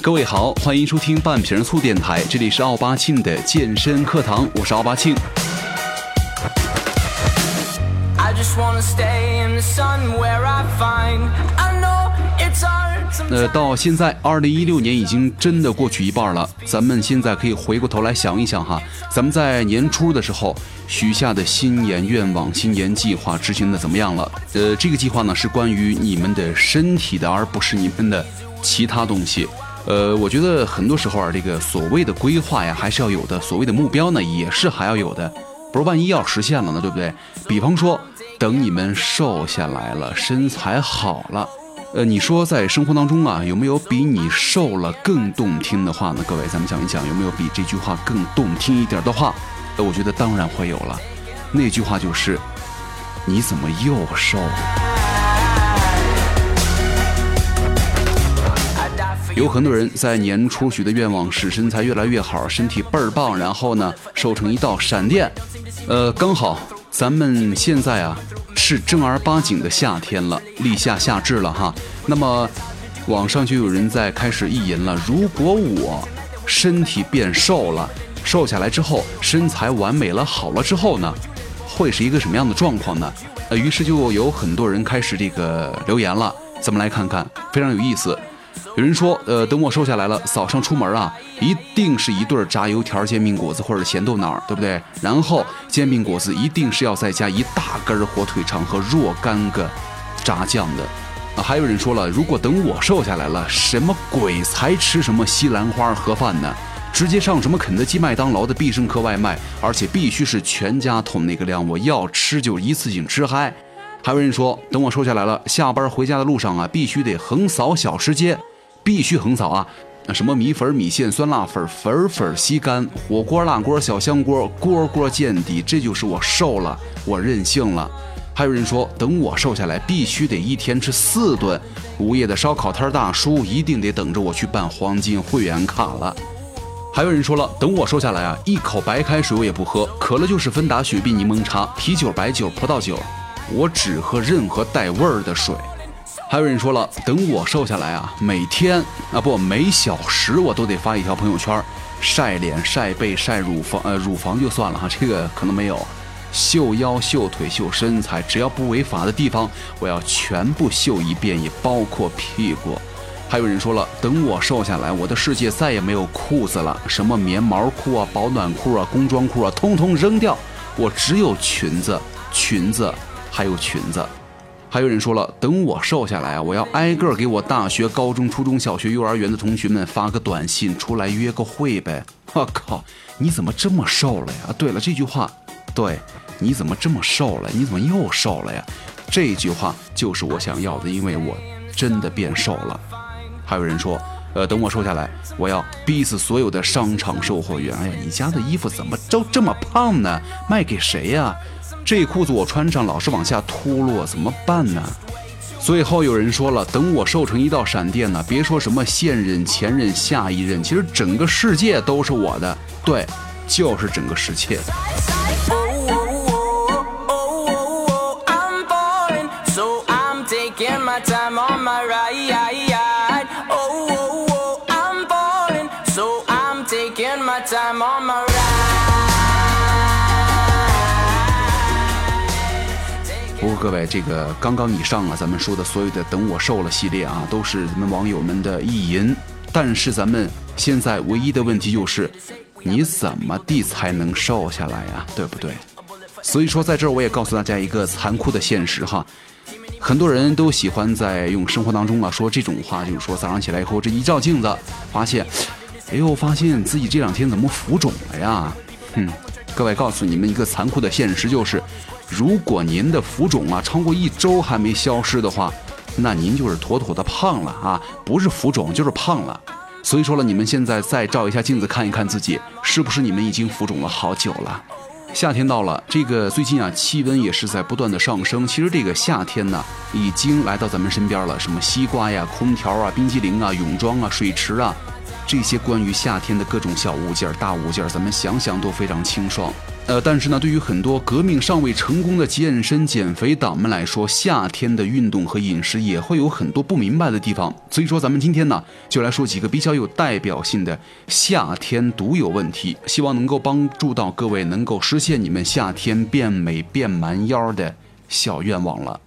各位好，欢迎收听半瓶醋电台，这里是奥巴庆的健身课堂，我是奥巴庆。呃，到现在，二零一六年已经真的过去一半了。咱们现在可以回过头来想一想哈，咱们在年初的时候许下的新年愿望、新年计划执行的怎么样了？呃，这个计划呢是关于你们的身体的，而不是你们的其他东西。呃，我觉得很多时候啊，这个所谓的规划呀，还是要有的；所谓的目标呢，也是还要有的。不是万一要实现了呢，对不对？比方说，等你们瘦下来了，身材好了。呃，你说在生活当中啊，有没有比你瘦了更动听的话呢？各位，咱们想一想，有没有比这句话更动听一点的话？呃，我觉得当然会有了。那句话就是：“你怎么又瘦了有很多人在年初许的愿望是身材越来越好，身体倍儿棒，然后呢，瘦成一道闪电。呃，刚好咱们现在啊。是正儿八经的夏天了，立夏夏至了哈。那么，网上就有人在开始意淫了。如果我身体变瘦了，瘦下来之后，身材完美了，好了之后呢，会是一个什么样的状况呢？呃，于是就有很多人开始这个留言了。咱们来看看，非常有意思。有人说，呃，等我瘦下来了，早上出门啊，一定是一对炸油条、煎饼果子或者咸豆脑，对不对？然后煎饼果子一定是要再加一大根火腿肠和若干个炸酱的。啊，还有人说了，如果等我瘦下来了，什么鬼才吃什么西兰花盒饭呢？直接上什么肯德基、麦当劳的必胜客外卖，而且必须是全家桶那个量，我要吃就一次性吃嗨。还有人说，等我瘦下来了，下班回家的路上啊，必须得横扫小吃街。必须横扫啊！什么米粉、米线、酸辣粉、粉粉吸干，火锅、辣锅、小香锅，锅锅见底。这就是我瘦了，我任性了。还有人说，等我瘦下来，必须得一天吃四顿。午夜的烧烤摊大叔一定得等着我去办黄金会员卡了。还有人说了，等我瘦下来啊，一口白开水我也不喝，渴了就是芬达、雪碧、柠檬茶、啤酒、白酒、葡萄酒，我只喝任何带味儿的水。还有人说了，等我瘦下来啊，每天啊不每小时我都得发一条朋友圈，晒脸、晒背、晒乳房，呃乳房就算了哈，这个可能没有，秀腰、秀腿、秀身材，只要不违法的地方，我要全部秀一遍，也包括屁股。还有人说了，等我瘦下来，我的世界再也没有裤子了，什么棉毛裤啊、保暖裤啊、工装裤啊，通通扔掉，我只有裙子、裙子，还有裙子。还有人说了，等我瘦下来啊，我要挨个给我大学、高中、初中小学、幼儿园的同学们发个短信，出来约个会呗。我靠，你怎么这么瘦了呀？对了，这句话，对，你怎么这么瘦了？你怎么又瘦了呀？这句话就是我想要的，因为我真的变瘦了。还有人说，呃，等我瘦下来，我要逼死所有的商场售货员。哎呀，你家的衣服怎么都这么胖呢？卖给谁呀？这裤子我穿上老是往下脱落，怎么办呢？最后有人说了，等我瘦成一道闪电呢，别说什么现任、前任、下一任，其实整个世界都是我的，对，就是整个世界。不过各位，这个刚刚以上啊，咱们说的所有的“等我瘦了”系列啊，都是咱们网友们的意淫。但是咱们现在唯一的问题就是，你怎么地才能瘦下来呀？对不对？所以说，在这儿我也告诉大家一个残酷的现实哈，很多人都喜欢在用生活当中啊说这种话，就是说早上起来以后这一照镜子，发现，哎呦，发现自己这两天怎么浮肿了呀？哼，各位告诉你们一个残酷的现实就是。如果您的浮肿啊超过一周还没消失的话，那您就是妥妥的胖了啊！不是浮肿就是胖了。所以说了，你们现在再照一下镜子，看一看自己是不是你们已经浮肿了好久了。夏天到了，这个最近啊气温也是在不断的上升。其实这个夏天呢已经来到咱们身边了，什么西瓜呀、空调啊、冰激凌啊、泳装啊、水池啊，这些关于夏天的各种小物件、大物件，咱们想想都非常清爽。呃，但是呢，对于很多革命尚未成功的健身减肥党们来说，夏天的运动和饮食也会有很多不明白的地方。所以说，咱们今天呢，就来说几个比较有代表性的夏天独有问题，希望能够帮助到各位能够实现你们夏天变美变蛮腰的小愿望了。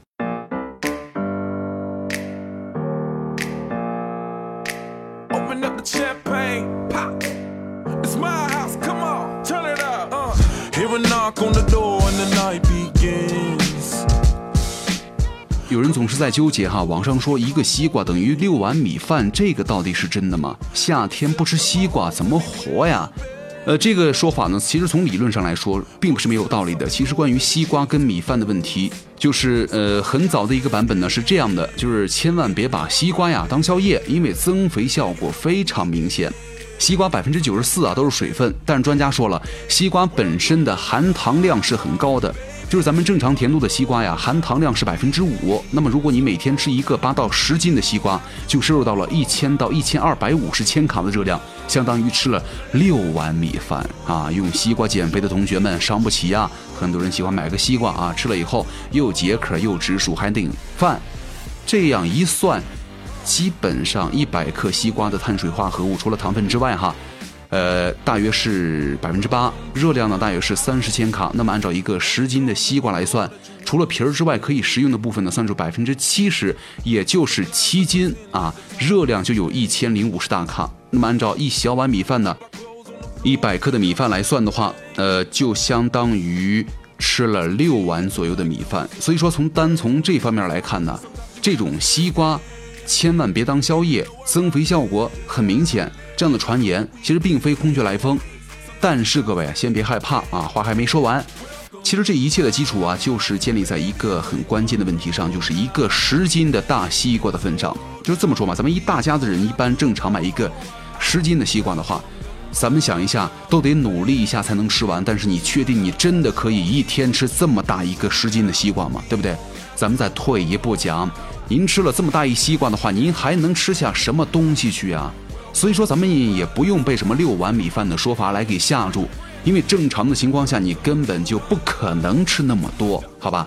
Knock on the door and the night begins 有人总是在纠结哈，网上说一个西瓜等于六碗米饭，这个到底是真的吗？夏天不吃西瓜怎么活呀？呃，这个说法呢，其实从理论上来说，并不是没有道理的。其实关于西瓜跟米饭的问题，就是呃，很早的一个版本呢是这样的，就是千万别把西瓜呀当宵夜，因为增肥效果非常明显。西瓜百分之九十四啊都是水分，但是专家说了，西瓜本身的含糖量是很高的。就是咱们正常甜度的西瓜呀，含糖量是百分之五。那么如果你每天吃一个八到十斤的西瓜，就摄入到了一千到一千二百五十千卡的热量，相当于吃了六碗米饭啊！用西瓜减肥的同学们伤不起呀！很多人喜欢买个西瓜啊，吃了以后又解渴又止暑还顶饭。这样一算，基本上一百克西瓜的碳水化合物，除了糖分之外，哈。呃，大约是百分之八，热量呢大约是三十千卡。那么按照一个十斤的西瓜来算，除了皮儿之外，可以食用的部分呢，算出百分之七十，也就是七斤啊，热量就有一千零五十大卡。那么按照一小碗米饭呢，一百克的米饭来算的话，呃，就相当于吃了六碗左右的米饭。所以说，从单从这方面来看呢，这种西瓜千万别当宵夜，增肥效果很明显。这样的传言其实并非空穴来风，但是各位先别害怕啊，话还没说完。其实这一切的基础啊，就是建立在一个很关键的问题上，就是一个十斤的大西瓜的份上。就是这么说嘛，咱们一大家子人一般正常买一个十斤的西瓜的话，咱们想一下，都得努力一下才能吃完。但是你确定你真的可以一天吃这么大一个十斤的西瓜吗？对不对？咱们再退一步讲，您吃了这么大一西瓜的话，您还能吃下什么东西去啊？所以说，咱们也不用被什么六碗米饭的说法来给吓住，因为正常的情况下，你根本就不可能吃那么多，好吧？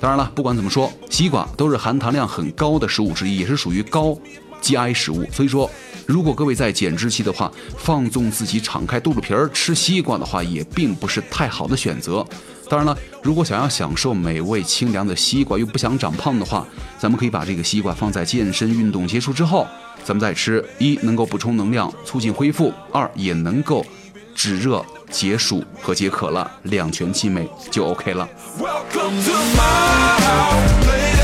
当然了，不管怎么说，西瓜都是含糖量很高的食物之一，也是属于高 GI 食物。所以说，如果各位在减脂期的话，放纵自己敞开肚子皮儿吃西瓜的话，也并不是太好的选择。当然了，如果想要享受美味清凉的西瓜，又不想长胖的话，咱们可以把这个西瓜放在健身运动结束之后。咱们再吃，一能够补充能量，促进恢复；二也能够止热、解暑和解渴了，两全其美就 OK 了。welcome to my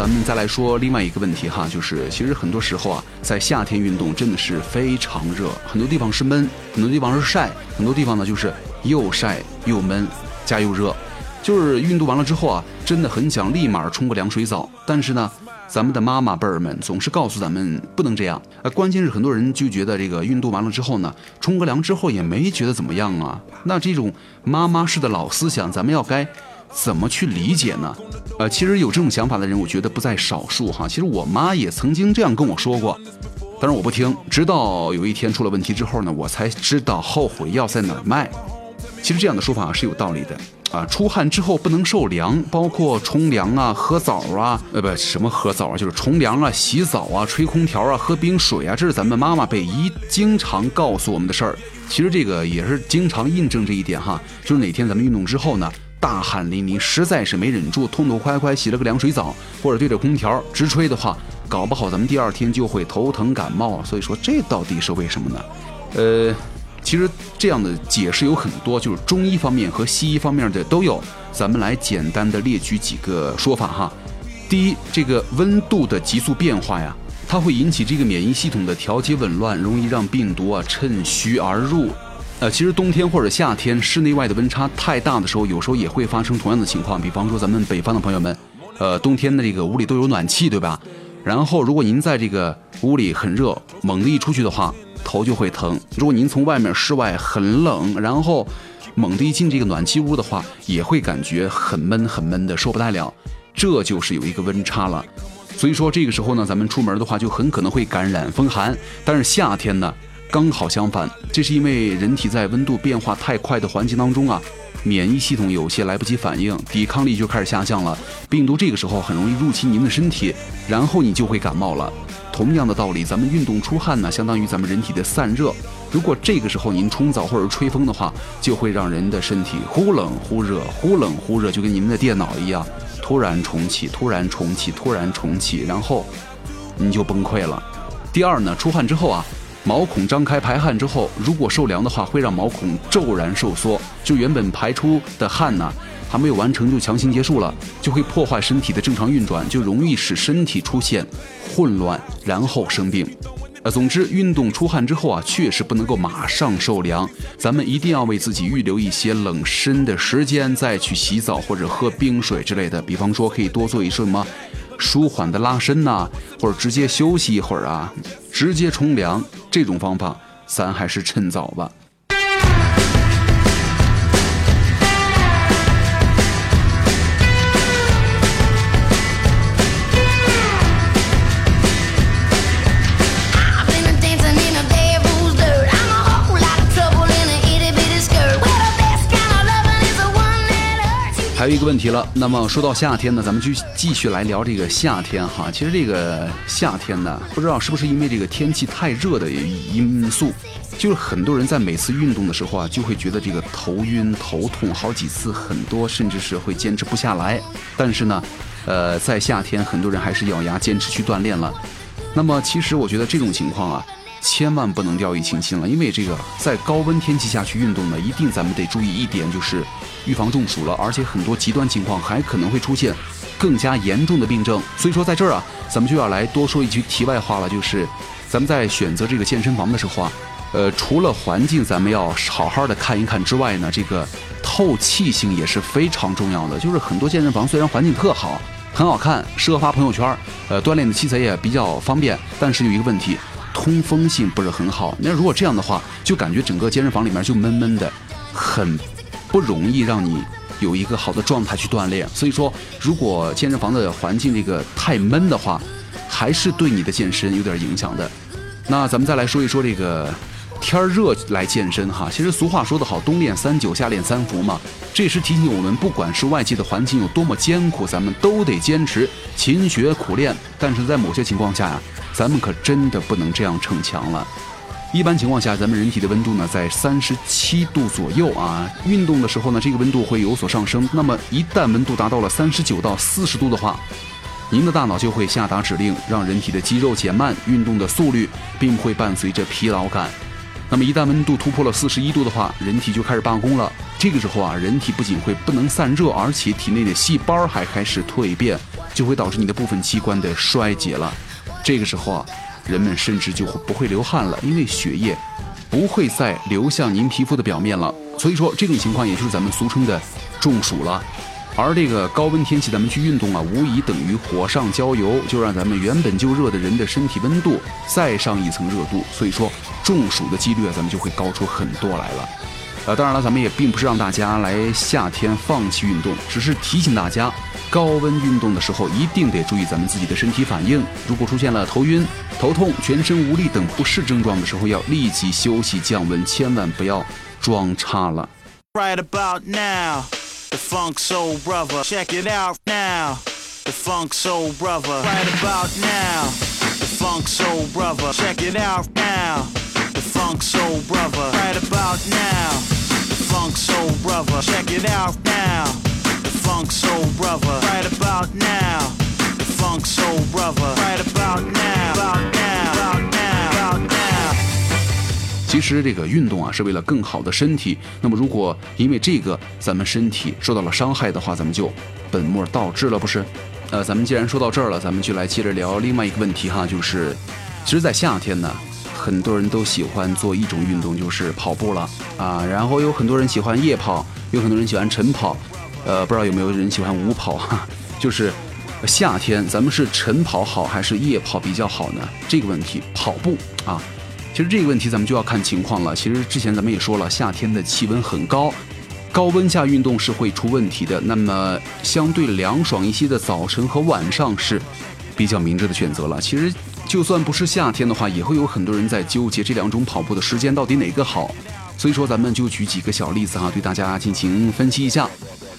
咱们再来说另外一个问题哈，就是其实很多时候啊，在夏天运动真的是非常热，很多地方是闷，很多地方是晒，很多地方呢就是又晒又闷加又热。就是运动完了之后啊，真的很想立马冲个凉水澡，但是呢，咱们的妈妈辈儿们总是告诉咱们不能这样。呃，关键是很多人就觉得这个运动完了之后呢，冲个凉之后也没觉得怎么样啊。那这种妈妈式的老思想，咱们要该怎么去理解呢？呃，其实有这种想法的人，我觉得不在少数哈。其实我妈也曾经这样跟我说过，但是我不听。直到有一天出了问题之后呢，我才知道后悔药在哪儿卖。其实这样的说法是有道理的。啊，出汗之后不能受凉，包括冲凉啊、喝澡啊，呃，不，什么喝澡啊，就是冲凉啊、洗澡啊、吹空调啊、喝冰水啊，这是咱们妈妈辈一经常告诉我们的事儿。其实这个也是经常印证这一点哈，就是哪天咱们运动之后呢，大汗淋漓，实在是没忍住，痛痛快快洗了个凉水澡，或者对着空调直吹的话，搞不好咱们第二天就会头疼感冒。所以说，这到底是为什么呢？呃。其实这样的解释有很多，就是中医方面和西医方面的都有。咱们来简单的列举几个说法哈。第一，这个温度的急速变化呀，它会引起这个免疫系统的调节紊乱，容易让病毒啊趁虚而入。呃，其实冬天或者夏天室内外的温差太大的时候，有时候也会发生同样的情况。比方说咱们北方的朋友们，呃，冬天的这个屋里都有暖气，对吧？然后如果您在这个屋里很热，猛地一出去的话。头就会疼。如果您从外面室外很冷，然后猛地一进这个暖气屋的话，也会感觉很闷很闷的，受不太了。这就是有一个温差了。所以说这个时候呢，咱们出门的话就很可能会感染风寒。但是夏天呢，刚好相反，这是因为人体在温度变化太快的环境当中啊，免疫系统有些来不及反应，抵抗力就开始下降了。病毒这个时候很容易入侵您的身体，然后你就会感冒了。同样的道理，咱们运动出汗呢，相当于咱们人体的散热。如果这个时候您冲澡或者吹风的话，就会让人的身体忽冷忽热，忽冷忽热，就跟您的电脑一样。突然重启，突然重启，突然重启，然后你就崩溃了。第二呢，出汗之后啊，毛孔张开排汗之后，如果受凉的话，会让毛孔骤然收缩，就原本排出的汗呢，还没有完成就强行结束了，就会破坏身体的正常运转，就容易使身体出现混乱，然后生病。呃，总之，运动出汗之后啊，确实不能够马上受凉，咱们一定要为自己预留一些冷身的时间，再去洗澡或者喝冰水之类的。比方说，可以多做一些什么舒缓的拉伸呐，或者直接休息一会儿啊，直接冲凉。这种方法，咱还是趁早吧。一个问题了，那么说到夏天呢，咱们就继续来聊这个夏天哈。其实这个夏天呢，不知道是不是因为这个天气太热的因素，就是很多人在每次运动的时候啊，就会觉得这个头晕头痛好几次，很多甚至是会坚持不下来。但是呢，呃，在夏天很多人还是咬牙坚持去锻炼了。那么其实我觉得这种情况啊，千万不能掉以轻心了，因为这个在高温天气下去运动呢，一定咱们得注意一点就是。预防中暑了，而且很多极端情况还可能会出现更加严重的病症。所以说，在这儿啊，咱们就要来多说一句题外话了，就是咱们在选择这个健身房的时候啊，呃，除了环境咱们要好好的看一看之外呢，这个透气性也是非常重要的。就是很多健身房虽然环境特好，很好看，适合发朋友圈，呃，锻炼的器材也比较方便，但是有一个问题，通风性不是很好。那如果这样的话，就感觉整个健身房里面就闷闷的，很。不容易让你有一个好的状态去锻炼，所以说，如果健身房的环境这个太闷的话，还是对你的健身有点影响的。那咱们再来说一说这个天热来健身哈。其实俗话说得好，冬练三九，夏练三伏嘛。这也是提醒我们，不管是外界的环境有多么艰苦，咱们都得坚持勤学苦练。但是在某些情况下呀，咱们可真的不能这样逞强了。一般情况下，咱们人体的温度呢在三十七度左右啊。运动的时候呢，这个温度会有所上升。那么一旦温度达到了三十九到四十度的话，您的大脑就会下达指令，让人体的肌肉减慢运动的速率，并会伴随着疲劳感。那么一旦温度突破了四十一度的话，人体就开始罢工了。这个时候啊，人体不仅会不能散热，而且体内的细胞还开始蜕变，就会导致你的部分器官的衰竭了。这个时候啊。人们甚至就会不会流汗了，因为血液不会再流向您皮肤的表面了。所以说，这种情况也就是咱们俗称的中暑了。而这个高温天气，咱们去运动啊，无疑等于火上浇油，就让咱们原本就热的人的身体温度再上一层热度。所以说，中暑的几率啊，咱们就会高出很多来了。呃，当然了，咱们也并不是让大家来夏天放弃运动，只是提醒大家。高温运动的时候，一定得注意咱们自己的身体反应。如果出现了头晕、头痛、全身无力等不适症状的时候，要立即休息降温，千万不要装叉了。Right about now, the funk soul brother, check it out now. The funk soul brother. Right about now, the funk soul brother, check it out now. The funk soul brother. Right about now, funk soul brother, check it out now. funk soul brother right about now the funk soul brother right about now about now about now about now 其实这个运动啊是为了更好的身体那么如果因为这个咱们身体受到了伤害的话咱们就本末倒置了不是呃咱们既然说到这儿了咱们就来接着聊另外一个问题哈就是其实在夏天呢很多人都喜欢做一种运动就是跑步了啊然后有很多人喜欢夜跑有很多人喜欢晨跑呃，不知道有没有人喜欢午跑哈？就是夏天，咱们是晨跑好还是夜跑比较好呢？这个问题，跑步啊，其实这个问题咱们就要看情况了。其实之前咱们也说了，夏天的气温很高，高温下运动是会出问题的。那么相对凉爽一些的早晨和晚上是比较明智的选择了。其实就算不是夏天的话，也会有很多人在纠结这两种跑步的时间到底哪个好。所以说，咱们就举几个小例子哈，对大家进行分析一下。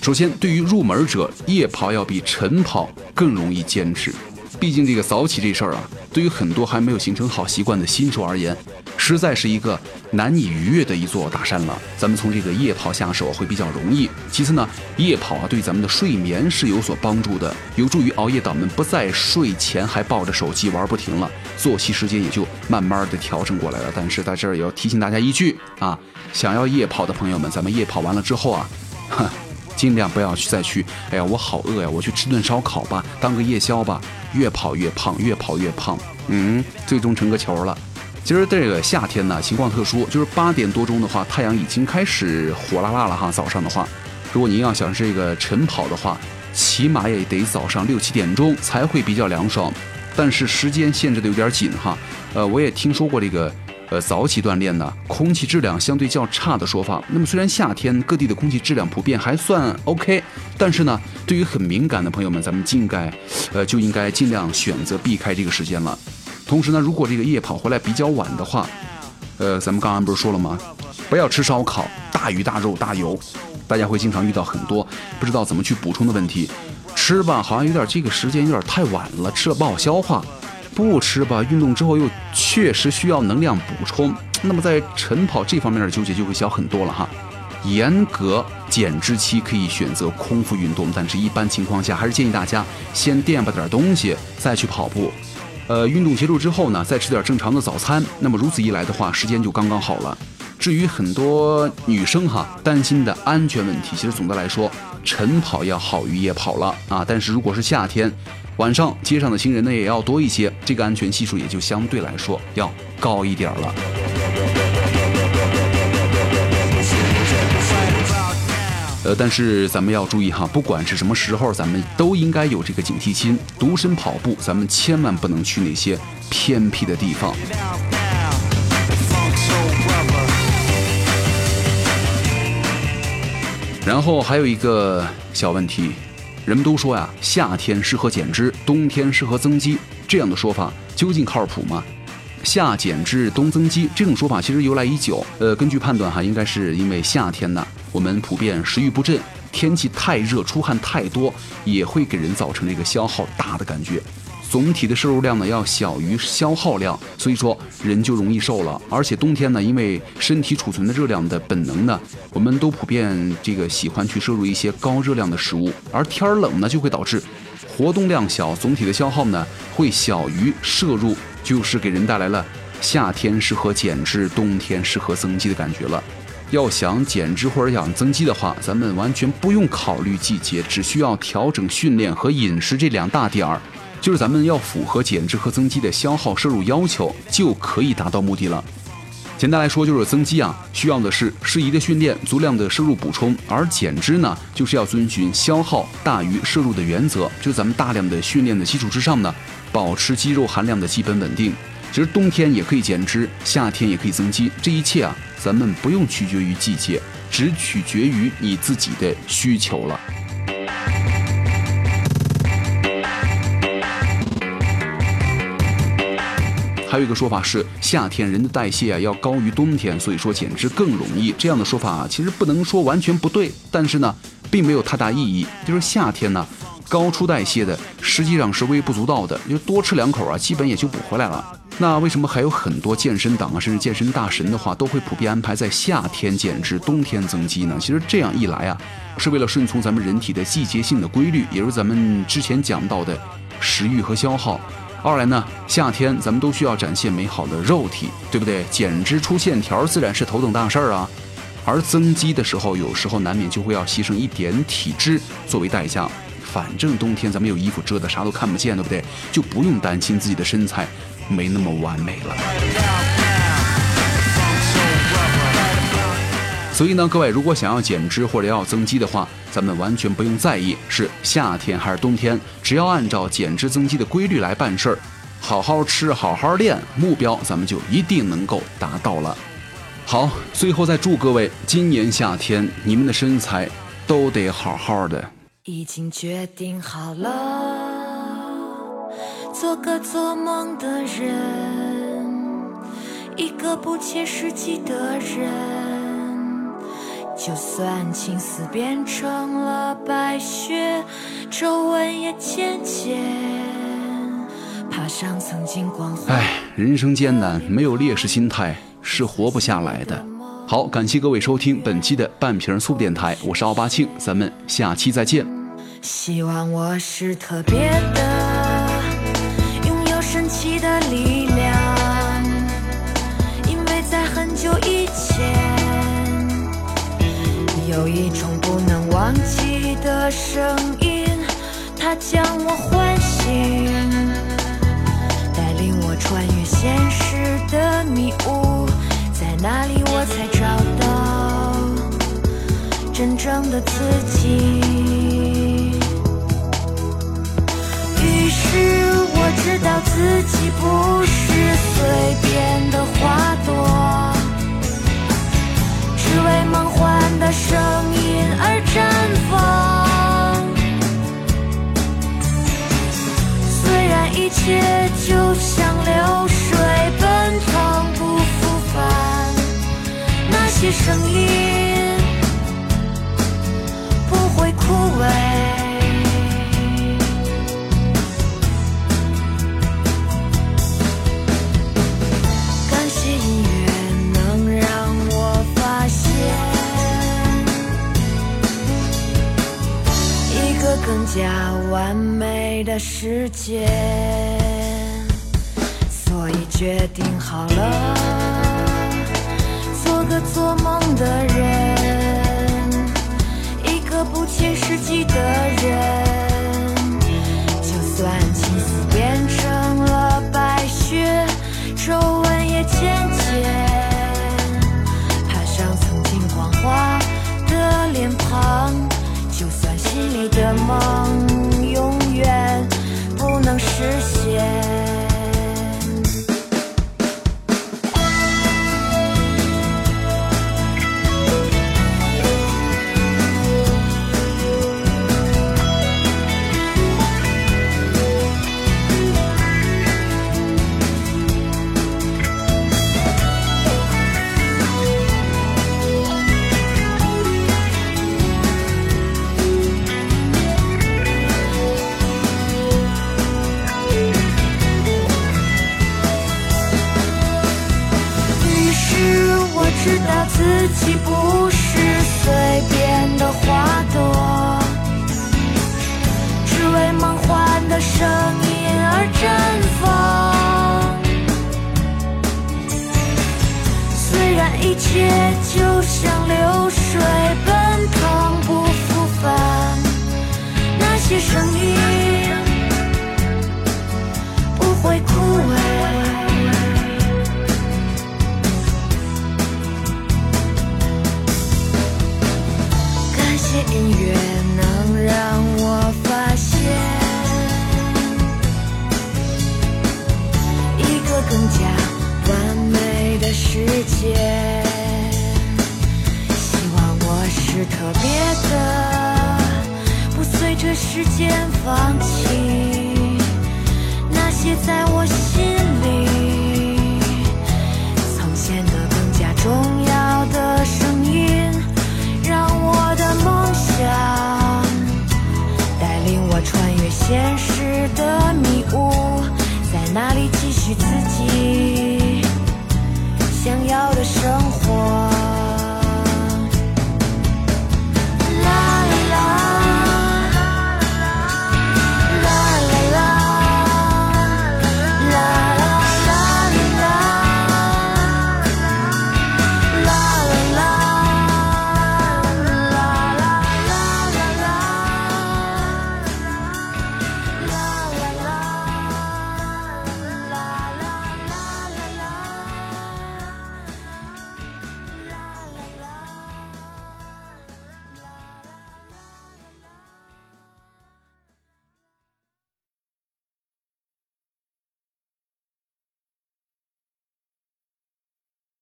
首先，对于入门者，夜跑要比晨跑更容易坚持。毕竟这个早起这事儿啊，对于很多还没有形成好习惯的新手而言，实在是一个难以逾越的一座大山了。咱们从这个夜跑下手会比较容易。其次呢，夜跑啊对咱们的睡眠是有所帮助的，有助于熬夜党们不在睡前还抱着手机玩不停了，作息时间也就慢慢的调整过来了。但是在这儿也要提醒大家一句啊，想要夜跑的朋友们，咱们夜跑完了之后啊，哼。尽量不要去再去，哎呀，我好饿呀，我去吃顿烧烤吧，当个夜宵吧。越跑越胖，越跑越胖，嗯，最终成个球了。其实这个夏天呢，情况特殊，就是八点多钟的话，太阳已经开始火辣辣了哈。早上的话，如果您要想这个晨跑的话，起码也得早上六七点钟才会比较凉爽。但是时间限制的有点紧哈。呃，我也听说过这个。呃，早起锻炼呢，空气质量相对较差的说法。那么虽然夏天各地的空气质量普遍还算 OK，但是呢，对于很敏感的朋友们，咱们应该，呃，就应该尽量选择避开这个时间了。同时呢，如果这个夜跑回来比较晚的话，呃，咱们刚刚不是说了吗？不要吃烧烤，大鱼大肉大油，大家会经常遇到很多不知道怎么去补充的问题。吃吧，好像有点这个时间有点太晚了，吃了不好消化。不吃吧，运动之后又确实需要能量补充，那么在晨跑这方面的纠结就会小很多了哈。严格减脂期可以选择空腹运动，但是一般情况下还是建议大家先垫吧点东西再去跑步。呃，运动结束之后呢，再吃点正常的早餐，那么如此一来的话，时间就刚刚好了。至于很多女生哈担心的安全问题，其实总的来说，晨跑要好于夜跑了啊。但是如果是夏天，晚上街上的行人呢也要多一些，这个安全系数也就相对来说要高一点了。呃，但是咱们要注意哈，不管是什么时候，咱们都应该有这个警惕心。独身跑步，咱们千万不能去那些偏僻的地方。然后还有一个小问题。人们都说呀，夏天适合减脂，冬天适合增肌，这样的说法究竟靠谱吗？夏减脂，冬增肌这种说法其实由来已久。呃，根据判断哈，应该是因为夏天呢，我们普遍食欲不振，天气太热，出汗太多，也会给人造成这个消耗大的感觉。总体的摄入量呢要小于消耗量，所以说人就容易瘦了。而且冬天呢，因为身体储存的热量的本能呢，我们都普遍这个喜欢去摄入一些高热量的食物。而天儿冷呢，就会导致活动量小，总体的消耗呢会小于摄入，就是给人带来了夏天适合减脂，冬天适合增肌的感觉了。要想减脂或者想增肌的话，咱们完全不用考虑季节，只需要调整训练和饮食这两大点儿。就是咱们要符合减脂和增肌的消耗摄入要求，就可以达到目的了。简单来说，就是增肌啊，需要的是适宜的训练、足量的摄入补充；而减脂呢，就是要遵循消耗大于摄入的原则。就咱们大量的训练的基础之上呢，保持肌肉含量的基本稳定。其实冬天也可以减脂，夏天也可以增肌，这一切啊，咱们不用取决于季节，只取决于你自己的需求了。还有一个说法是，夏天人的代谢啊要高于冬天，所以说减脂更容易。这样的说法啊其实不能说完全不对，但是呢，并没有太大意义。就是夏天呢，高出代谢的实际上是微不足道的，就多吃两口啊，基本也就补回来了。那为什么还有很多健身党啊，甚至健身大神的话，都会普遍安排在夏天减脂，冬天增肌呢？其实这样一来啊，是为了顺从咱们人体的季节性的规律，也就是咱们之前讲到的食欲和消耗。二来呢，夏天咱们都需要展现美好的肉体，对不对？减脂出线条自然是头等大事儿啊。而增肌的时候，有时候难免就会要牺牲一点体脂作为代价。反正冬天咱们有衣服遮的，啥都看不见，对不对？就不用担心自己的身材没那么完美了。所以呢，各位如果想要减脂或者要增肌的话，咱们完全不用在意是夏天还是冬天，只要按照减脂增肌的规律来办事儿，好好吃，好好练，目标咱们就一定能够达到了。好，最后再祝各位今年夏天你们的身材都得好好的。已经决定好了，做个做梦的人，一个不切实际的人。就算青丝变成了白雪，皱纹也渐渐爬上曾经光环。唉，人生艰难，没有烈士心态是活不下来的。好，感谢各位收听本期的半瓶醋电台，我是奥巴庆，咱们下期再见。希望我是特别的，拥有神奇的力一种不能忘记的声音，它将我唤醒，带领我穿越现实的迷雾，在那里我才找到真正的自己。于是我知道自己不一切就像流水奔腾不复返，那些声音不会枯萎。感谢音乐能让我发现一个更加完美的世界，所以决定好了，做个做梦的人，一个不切实际的人。就算青丝变成了白雪，皱纹也渐渐爬上曾经光滑的脸庞。就算心里的梦不